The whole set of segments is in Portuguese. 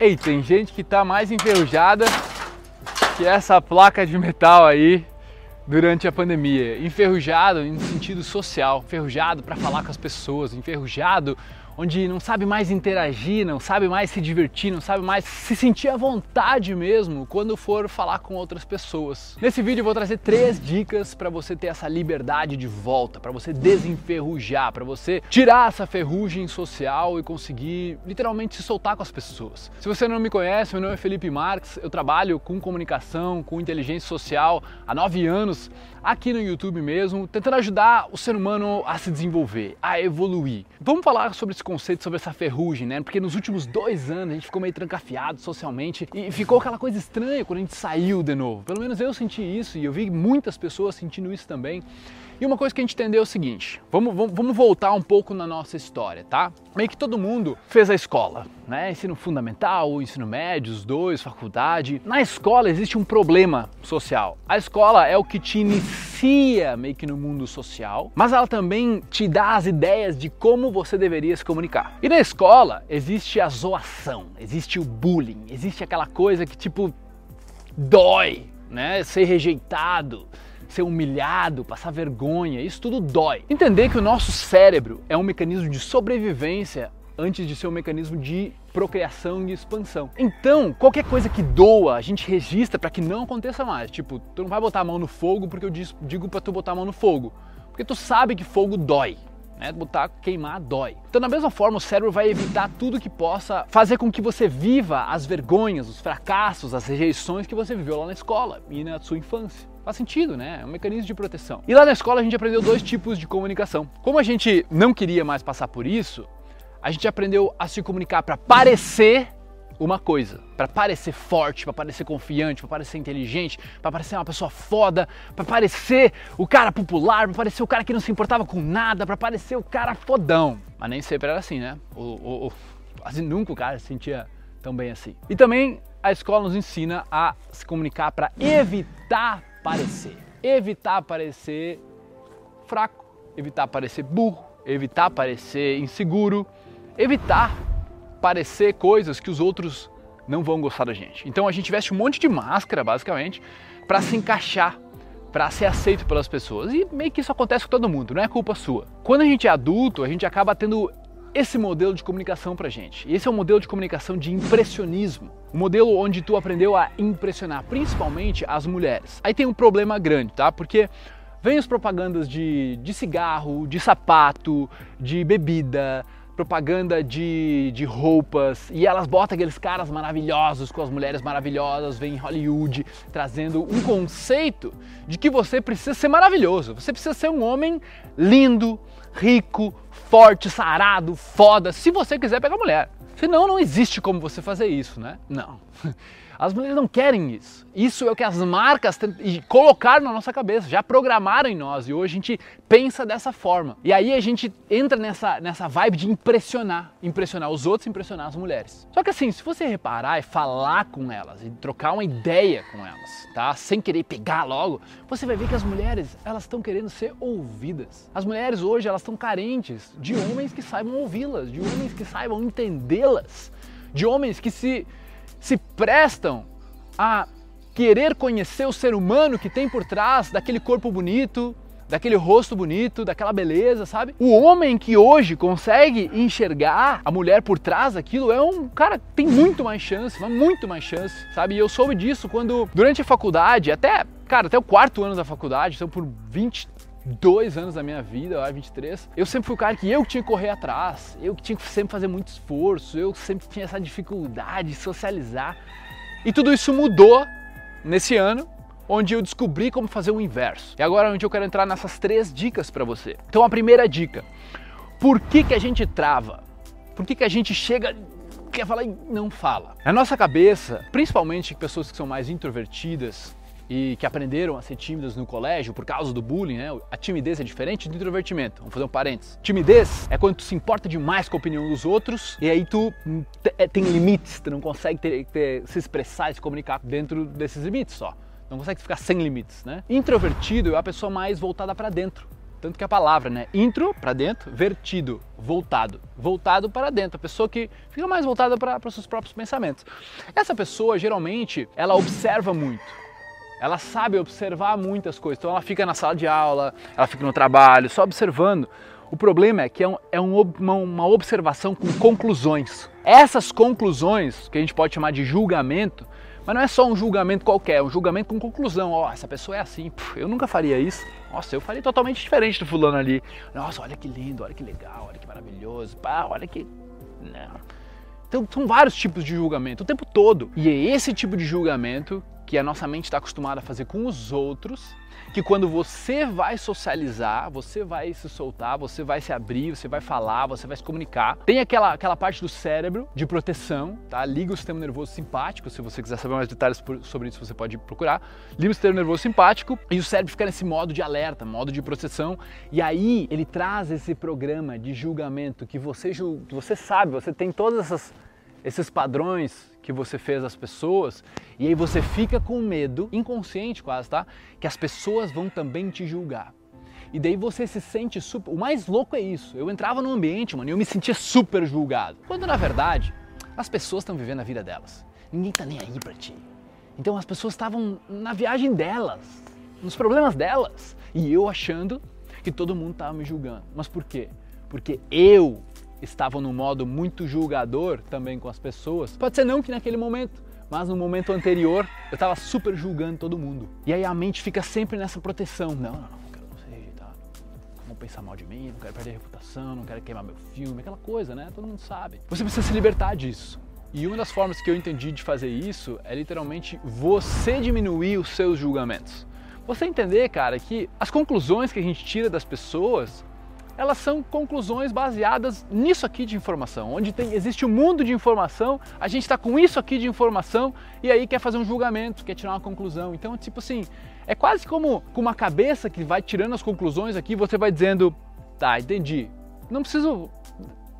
Ei, tem gente que tá mais enferrujada que essa placa de metal aí durante a pandemia. Enferrujado em sentido social, enferrujado para falar com as pessoas, enferrujado onde não sabe mais interagir, não sabe mais se divertir, não sabe mais se sentir à vontade mesmo quando for falar com outras pessoas. Nesse vídeo eu vou trazer três dicas para você ter essa liberdade de volta, para você desenferrujar, para você tirar essa ferrugem social e conseguir literalmente se soltar com as pessoas. Se você não me conhece, meu nome é Felipe Marques, eu trabalho com comunicação, com inteligência social há nove anos aqui no YouTube mesmo, tentando ajudar o ser humano a se desenvolver, a evoluir. Vamos falar sobre esse conceito, sobre essa ferrugem, né? Porque nos últimos dois anos a gente ficou meio trancafiado socialmente e ficou aquela coisa estranha quando a gente saiu de novo. Pelo menos eu senti isso e eu vi muitas pessoas sentindo isso também. E uma coisa que a gente entendeu é o seguinte: vamos, vamos, vamos, voltar um pouco na nossa história, tá? Meio que todo mundo fez a escola, né? Ensino fundamental, ensino médio, os dois, faculdade. Na escola existe um problema social. A escola é o que te inicia meio que no mundo social, mas ela também te dá as ideias de como você deveria se comunicar. E na escola existe a zoação, existe o bullying, existe aquela coisa que tipo dói, né? Ser rejeitado ser humilhado, passar vergonha, isso tudo dói. Entender que o nosso cérebro é um mecanismo de sobrevivência antes de ser um mecanismo de procriação e expansão. Então, qualquer coisa que doa, a gente registra para que não aconteça mais. Tipo, tu não vai botar a mão no fogo porque eu digo para tu botar a mão no fogo, porque tu sabe que fogo dói. Né? Botar, queimar, dói. Então, da mesma forma, o cérebro vai evitar tudo que possa fazer com que você viva as vergonhas, os fracassos, as rejeições que você viveu lá na escola e na sua infância. Faz sentido, né? É um mecanismo de proteção. E lá na escola a gente aprendeu dois tipos de comunicação. Como a gente não queria mais passar por isso, a gente aprendeu a se comunicar para parecer uma coisa, para parecer forte, para parecer confiante, para parecer inteligente, para parecer uma pessoa foda, para parecer o cara popular, para parecer o cara que não se importava com nada, para parecer o cara fodão. Mas nem sempre era assim, né? O, quase nunca o cara se sentia tão bem assim. E também a escola nos ensina a se comunicar para evitar parecer. Evitar parecer fraco, evitar parecer burro, evitar parecer inseguro, evitar parecer coisas que os outros não vão gostar da gente. Então a gente veste um monte de máscara, basicamente, para se encaixar, para ser aceito pelas pessoas. E meio que isso acontece com todo mundo, não é culpa sua. Quando a gente é adulto, a gente acaba tendo esse modelo de comunicação pra gente. E esse é um modelo de comunicação de impressionismo. Um modelo onde tu aprendeu a impressionar, principalmente as mulheres. Aí tem um problema grande, tá? Porque vem as propagandas de, de cigarro, de sapato, de bebida, propaganda de, de roupas e elas botam aqueles caras maravilhosos com as mulheres maravilhosas, vem em Hollywood trazendo um conceito de que você precisa ser maravilhoso, você precisa ser um homem lindo, rico, forte, sarado, foda, se você quiser pegar mulher. Senão não existe como você fazer isso, né? Não. As mulheres não querem isso. Isso é o que as marcas colocaram na nossa cabeça, já programaram em nós e hoje a gente pensa dessa forma. E aí a gente entra nessa, nessa vibe de impressionar, impressionar os outros, impressionar as mulheres. Só que assim, se você reparar e falar com elas e trocar uma ideia com elas, tá? Sem querer pegar logo, você vai ver que as mulheres, elas estão querendo ser ouvidas. As mulheres hoje, elas estão carentes de homens que saibam ouvi-las, de homens que saibam entendê-las, de homens que se se prestam a querer conhecer o ser humano que tem por trás daquele corpo bonito, daquele rosto bonito, daquela beleza, sabe? O homem que hoje consegue enxergar a mulher por trás daquilo é um cara que tem muito mais chance, muito mais chance, sabe? E eu soube disso quando, durante a faculdade, até, cara, até o quarto ano da faculdade, então por 20, dois anos da minha vida, lá 23, eu sempre fui o cara que eu tinha que correr atrás, eu que tinha que sempre fazer muito esforço, eu sempre tinha essa dificuldade de socializar. E tudo isso mudou nesse ano, onde eu descobri como fazer o inverso. E agora onde eu quero entrar nessas três dicas para você. Então a primeira dica, por que, que a gente trava? Por que, que a gente chega quer falar e não fala? Na nossa cabeça, principalmente pessoas que são mais introvertidas, e que aprenderam a ser tímidas no colégio por causa do bullying, né? A timidez é diferente do introvertimento. Vamos fazer um parênteses. Timidez é quando tu se importa demais com a opinião dos outros e aí tu é, tem limites, tu não consegue ter, ter, se expressar e se comunicar dentro desses limites só. Não consegue ficar sem limites, né? Introvertido é a pessoa mais voltada para dentro. Tanto que a palavra, né? Intro para dentro, vertido, voltado. Voltado para dentro. A pessoa que fica mais voltada para os seus próprios pensamentos. Essa pessoa, geralmente, ela observa muito. Ela sabe observar muitas coisas. Então ela fica na sala de aula, ela fica no trabalho, só observando. O problema é que é, um, é um, uma, uma observação com conclusões. Essas conclusões, que a gente pode chamar de julgamento, mas não é só um julgamento qualquer, é um julgamento com conclusão. Ó, oh, essa pessoa é assim, Puf, eu nunca faria isso. Nossa, eu faria totalmente diferente do fulano ali. Nossa, olha que lindo, olha que legal, olha que maravilhoso. Pá, olha que. Não. Então são vários tipos de julgamento o tempo todo. E é esse tipo de julgamento que a nossa mente está acostumada a fazer com os outros que quando você vai socializar, você vai se soltar, você vai se abrir, você vai falar, você vai se comunicar. Tem aquela, aquela parte do cérebro de proteção, tá? Liga o sistema nervoso simpático, se você quiser saber mais detalhes sobre isso, você pode procurar. Liga o sistema nervoso simpático e o cérebro fica nesse modo de alerta, modo de proteção. E aí ele traz esse programa de julgamento que você, você sabe, você tem todas essas esses padrões que você fez às pessoas, e aí você fica com medo, inconsciente quase, tá? Que as pessoas vão também te julgar. E daí você se sente super. O mais louco é isso. Eu entrava no ambiente, mano, e eu me sentia super julgado. Quando na verdade, as pessoas estão vivendo a vida delas. Ninguém tá nem aí pra ti. Então as pessoas estavam na viagem delas, nos problemas delas. E eu achando que todo mundo tava me julgando. Mas por quê? Porque eu estavam no modo muito julgador também com as pessoas. Pode ser não que naquele momento, mas no momento anterior eu estava super julgando todo mundo. E aí a mente fica sempre nessa proteção. Não, não, não, não quero ser rejeitado. Não vão pensar mal de mim, não quero perder reputação, não quero queimar meu filme, aquela coisa, né? Todo mundo sabe. Você precisa se libertar disso. E uma das formas que eu entendi de fazer isso é literalmente você diminuir os seus julgamentos. Você entender, cara, que as conclusões que a gente tira das pessoas elas são conclusões baseadas nisso aqui de informação, onde tem, existe um mundo de informação, a gente está com isso aqui de informação e aí quer fazer um julgamento, quer tirar uma conclusão. Então, tipo assim, é quase como com uma cabeça que vai tirando as conclusões aqui, você vai dizendo, tá, entendi, não preciso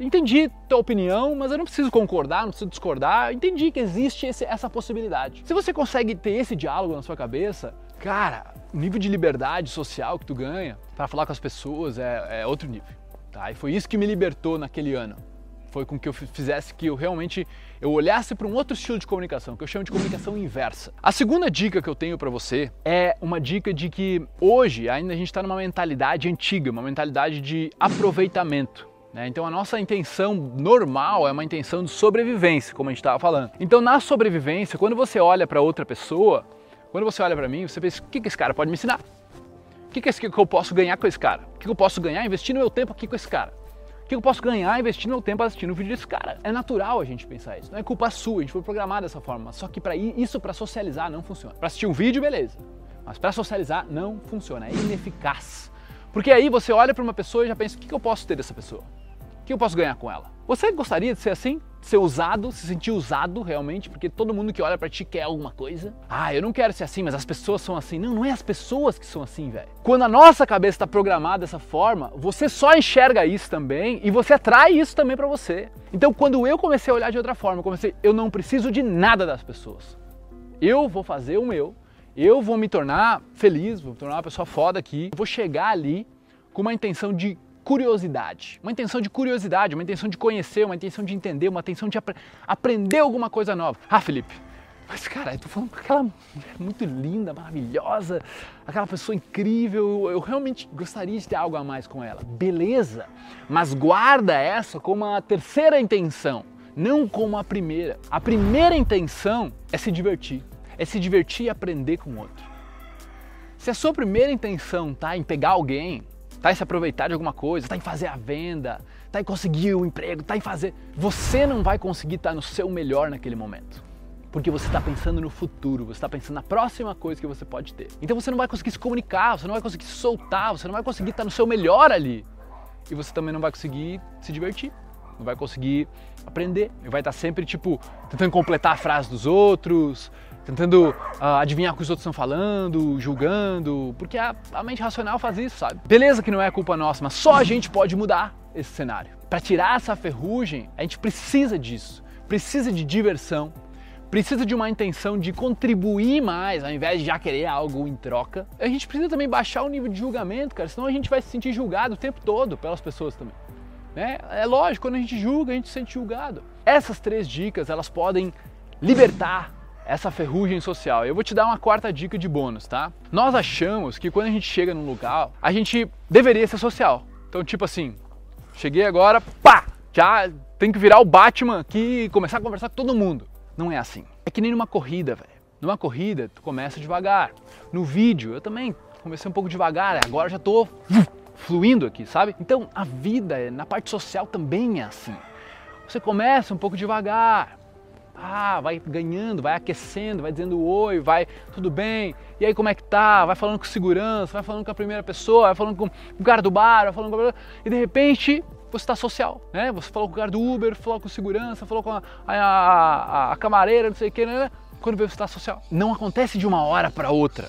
entendi tua opinião, mas eu não preciso concordar, não preciso discordar, entendi que existe esse, essa possibilidade. Se você consegue ter esse diálogo na sua cabeça, cara, o nível de liberdade social que tu ganha para falar com as pessoas é, é outro nível. Tá? E foi isso que me libertou naquele ano. Foi com que eu fizesse que eu realmente eu olhasse para um outro estilo de comunicação, que eu chamo de comunicação inversa. A segunda dica que eu tenho para você é uma dica de que hoje ainda a gente está numa mentalidade antiga, uma mentalidade de aproveitamento. Né? Então a nossa intenção normal é uma intenção de sobrevivência, como a gente estava falando. Então na sobrevivência, quando você olha para outra pessoa, quando você olha para mim, você pensa, o que, que esse cara pode me ensinar? O que, que, esse, que eu posso ganhar com esse cara? O que, que eu posso ganhar investindo meu tempo aqui com esse cara? O que eu posso ganhar investindo meu tempo assistindo o vídeo desse cara? É natural a gente pensar isso. Não é culpa sua, a gente foi programado dessa forma. Só que para isso, para socializar, não funciona. Para assistir um vídeo, beleza. Mas para socializar, não funciona. É ineficaz. Porque aí você olha para uma pessoa e já pensa, o que, que eu posso ter dessa pessoa? Que eu posso ganhar com ela? Você gostaria de ser assim? ser usado, se sentir usado realmente, porque todo mundo que olha para ti quer alguma coisa. Ah, eu não quero ser assim, mas as pessoas são assim. Não, não é as pessoas que são assim, velho. Quando a nossa cabeça está programada dessa forma, você só enxerga isso também e você atrai isso também para você. Então, quando eu comecei a olhar de outra forma, eu comecei, eu não preciso de nada das pessoas. Eu vou fazer o meu, eu vou me tornar feliz, vou me tornar uma pessoa foda aqui, vou chegar ali com uma intenção de curiosidade. Uma intenção de curiosidade, uma intenção de conhecer, uma intenção de entender, uma intenção de ap aprender alguma coisa nova. Ah, Felipe, mas cara, eu tô falando com aquela mulher muito linda, maravilhosa, aquela pessoa incrível, eu realmente gostaria de ter algo a mais com ela. Beleza, mas guarda essa como a terceira intenção, não como a primeira. A primeira intenção é se divertir, é se divertir e aprender com o outro. Se a sua primeira intenção tá em pegar alguém, tá em se aproveitar de alguma coisa, tá em fazer a venda, tá em conseguir o emprego, tá em fazer. Você não vai conseguir estar no seu melhor naquele momento. Porque você está pensando no futuro, você está pensando na próxima coisa que você pode ter. Então você não vai conseguir se comunicar, você não vai conseguir se soltar, você não vai conseguir estar no seu melhor ali. E você também não vai conseguir se divertir, não vai conseguir aprender. E vai estar sempre, tipo, tentando completar a frase dos outros, tentando uh, adivinhar o que os outros estão falando, julgando, porque a, a mente racional faz isso, sabe? Beleza que não é culpa nossa, mas só a gente pode mudar esse cenário. Para tirar essa ferrugem, a gente precisa disso, precisa de diversão, precisa de uma intenção de contribuir mais, ao invés de já querer algo em troca. A gente precisa também baixar o nível de julgamento, cara, senão a gente vai se sentir julgado o tempo todo pelas pessoas também. Né? É lógico, quando a gente julga, a gente se sente julgado. Essas três dicas, elas podem libertar essa ferrugem social. Eu vou te dar uma quarta dica de bônus, tá? Nós achamos que quando a gente chega num lugar, a gente deveria ser social. Então, tipo assim, cheguei agora, pá, já tem que virar o Batman aqui e começar a conversar com todo mundo. Não é assim. É que nem numa corrida, velho. Numa corrida, tu começa devagar. No vídeo, eu também comecei um pouco devagar, agora já tô fluindo aqui, sabe? Então, a vida na parte social também é assim. Você começa um pouco devagar, ah, vai ganhando, vai aquecendo, vai dizendo oi, vai tudo bem, e aí como é que tá? Vai falando com segurança, vai falando com a primeira pessoa, vai falando com o cara do bar, vai falando com e de repente você está social, né? Você falou com o cara do Uber, falou com segurança, falou com a, a, a, a camareira, não sei o que, né? Quando você está social. Não acontece de uma hora para outra.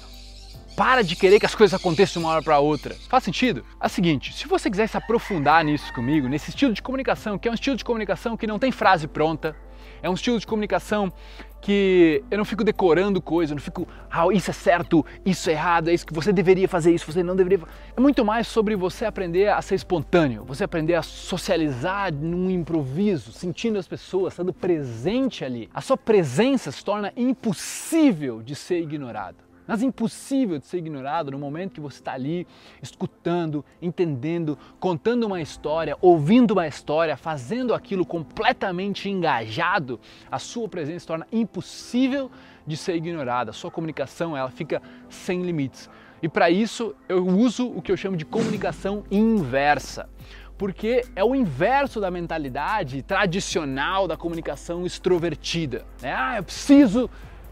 Para de querer que as coisas aconteçam de uma hora para outra. Faz sentido? É o seguinte, se você quiser se aprofundar nisso comigo, nesse estilo de comunicação, que é um estilo de comunicação que não tem frase pronta, é um estilo de comunicação que eu não fico decorando coisas, eu não fico, ah, isso é certo, isso é errado, é isso que você deveria fazer, isso você não deveria. É muito mais sobre você aprender a ser espontâneo, você aprender a socializar num improviso, sentindo as pessoas, estando presente ali. A sua presença se torna impossível de ser ignorada mas impossível de ser ignorado no momento que você está ali escutando, entendendo, contando uma história, ouvindo uma história, fazendo aquilo completamente engajado, a sua presença se torna impossível de ser ignorada. A sua comunicação ela fica sem limites. E para isso eu uso o que eu chamo de comunicação inversa porque é o inverso da mentalidade tradicional da comunicação extrovertida. Né? Ah, eu preciso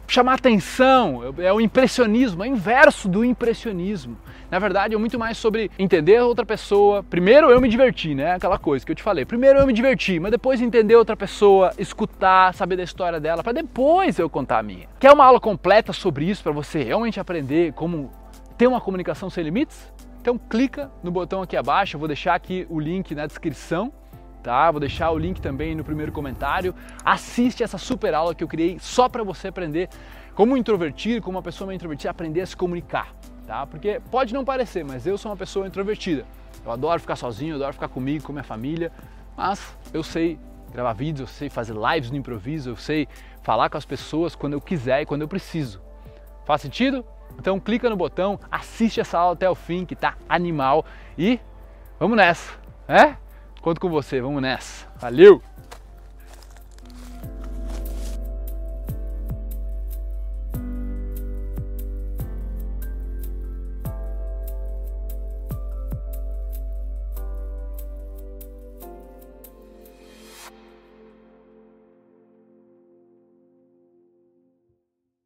chamar atenção, é o impressionismo, é o inverso do impressionismo. Na verdade, é muito mais sobre entender outra pessoa. Primeiro eu me diverti, né? Aquela coisa que eu te falei. Primeiro eu me diverti, mas depois entender outra pessoa, escutar, saber da história dela, para depois eu contar a minha. Quer uma aula completa sobre isso para você realmente aprender como ter uma comunicação sem limites? Então clica no botão aqui abaixo, eu vou deixar aqui o link na descrição tá? Vou deixar o link também no primeiro comentário. Assiste essa super aula que eu criei só para você aprender como introvertido, como uma pessoa meio introvertida, aprender a se comunicar, tá? Porque pode não parecer, mas eu sou uma pessoa introvertida. Eu adoro ficar sozinho, eu adoro ficar comigo, com minha família, mas eu sei gravar vídeos, eu sei fazer lives no improviso, eu sei falar com as pessoas quando eu quiser e quando eu preciso. Faz sentido? Então clica no botão, assiste essa aula até o fim que tá animal e vamos nessa, né? Conto com você, vamos nessa. Valeu!